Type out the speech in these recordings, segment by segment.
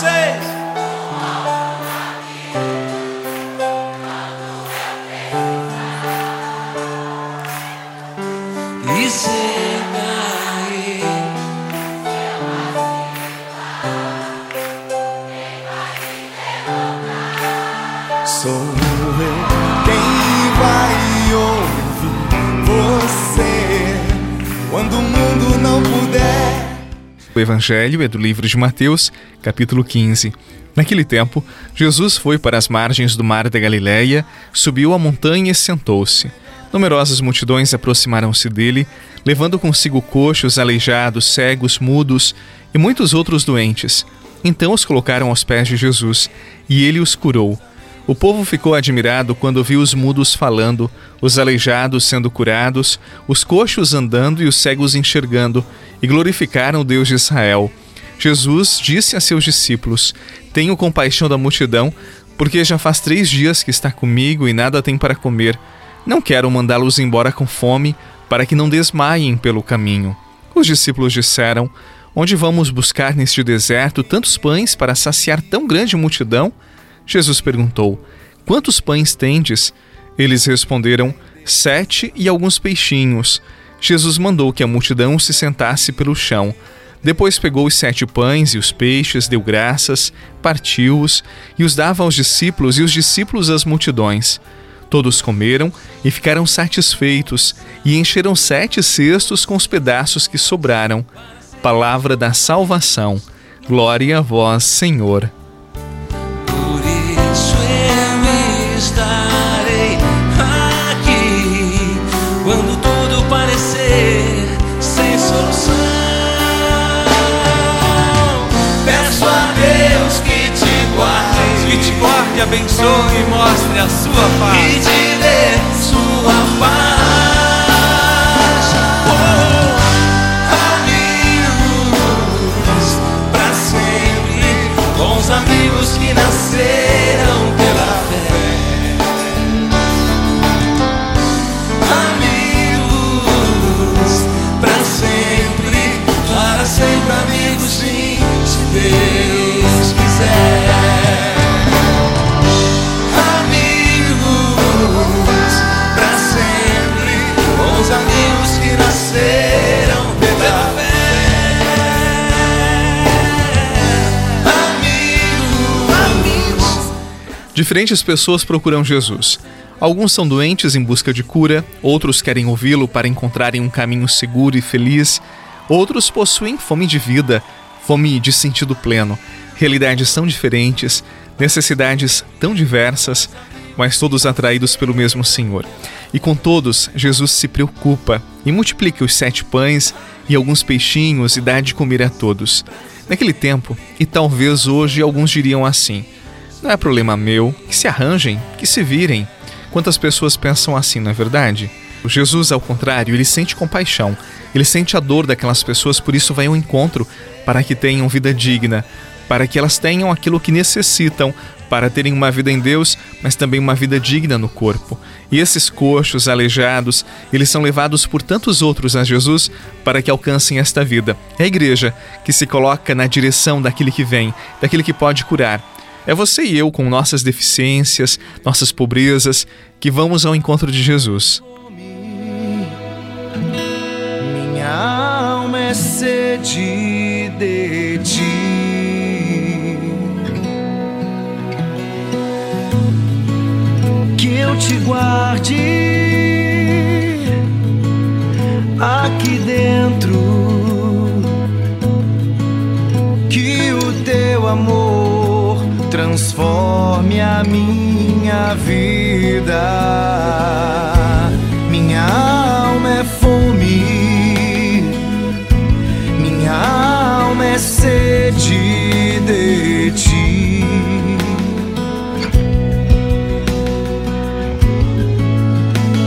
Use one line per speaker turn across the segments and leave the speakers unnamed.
vocês.
O
Evangelho é do livro de Mateus, capítulo 15. Naquele tempo, Jesus foi para as margens do mar da Galiléia, subiu a montanha e sentou-se. Numerosas multidões aproximaram-se dele, levando consigo coxos, aleijados, cegos, mudos e muitos outros doentes. Então os colocaram aos pés de Jesus, e ele os curou. O povo ficou admirado quando viu os mudos falando, os aleijados sendo curados, os coxos andando e os cegos enxergando, e glorificaram o Deus de Israel. Jesus disse a seus discípulos: Tenho compaixão da multidão, porque já faz três dias que está comigo e nada tem para comer. Não quero mandá-los embora com fome, para que não desmaiem pelo caminho. Os discípulos disseram: Onde vamos buscar neste deserto tantos pães para saciar tão grande multidão? Jesus perguntou: Quantos pães tendes? Eles responderam: Sete e alguns peixinhos. Jesus mandou que a multidão se sentasse pelo chão. Depois pegou os sete pães e os peixes, deu graças, partiu-os e os dava aos discípulos e os discípulos às multidões. Todos comeram e ficaram satisfeitos e encheram sete cestos com os pedaços que sobraram. Palavra da salvação. Glória a vós, Senhor.
Te guarde,
abençoe e mostre a sua
e
paz.
te dê sua paz. Oh, amigos pra sempre, bons amigos
Diferentes pessoas procuram Jesus. Alguns são doentes em busca de cura, outros querem ouvi-lo para encontrarem um caminho seguro e feliz, outros possuem fome de vida, fome de sentido pleno. Realidades tão diferentes, necessidades tão diversas, mas todos atraídos pelo mesmo Senhor. E com todos, Jesus se preocupa e multiplica os sete pães e alguns peixinhos e dá de comer a todos. Naquele tempo, e talvez hoje alguns diriam assim: não é problema meu, que se arranjem, que se virem. Quantas pessoas pensam assim, não é verdade? O Jesus, ao contrário, ele sente compaixão, ele sente a dor daquelas pessoas, por isso vai ao encontro para que tenham vida digna, para que elas tenham aquilo que necessitam para terem uma vida em Deus, mas também uma vida digna no corpo. E esses coxos, aleijados, eles são levados por tantos outros a Jesus para que alcancem esta vida. É a igreja que se coloca na direção daquele que vem, daquele que pode curar. É você e eu, com nossas deficiências, nossas pobrezas, que vamos ao encontro de Jesus.
Minha alma é sede minha vida. Minha alma é fome, minha alma é sede de ti.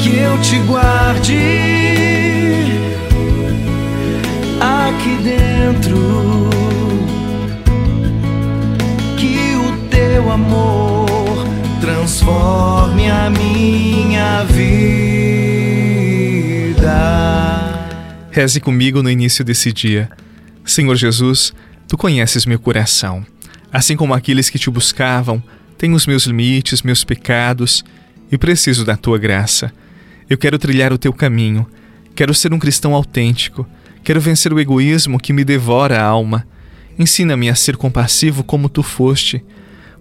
Que eu te guarde aqui dentro. Que o teu amor transforme a minha vida.
Reze comigo no início desse dia. Senhor Jesus, tu conheces meu coração. Assim como aqueles que te buscavam, tenho os meus limites, meus pecados e preciso da tua graça. Eu quero trilhar o teu caminho, quero ser um cristão autêntico, quero vencer o egoísmo que me devora a alma. Ensina-me a ser compassivo como tu foste.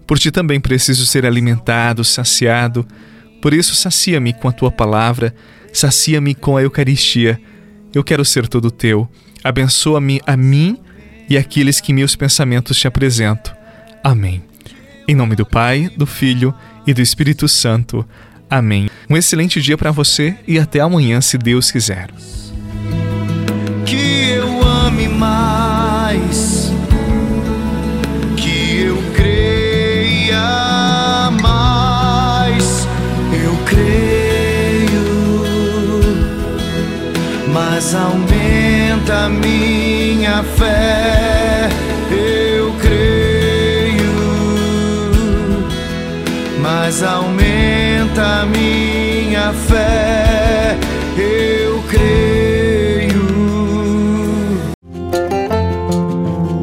Por ti também preciso ser alimentado, saciado. Por isso, sacia-me com a tua palavra, sacia-me com a Eucaristia. Eu quero ser todo teu. Abençoa-me a mim e aqueles que meus pensamentos te apresento. Amém. Em nome do Pai, do Filho e do Espírito Santo. Amém. Um excelente dia para você e até amanhã, se Deus quiser.
Que eu ame mais, mas aumenta minha fé, eu creio, mas aumenta minha fé, eu creio.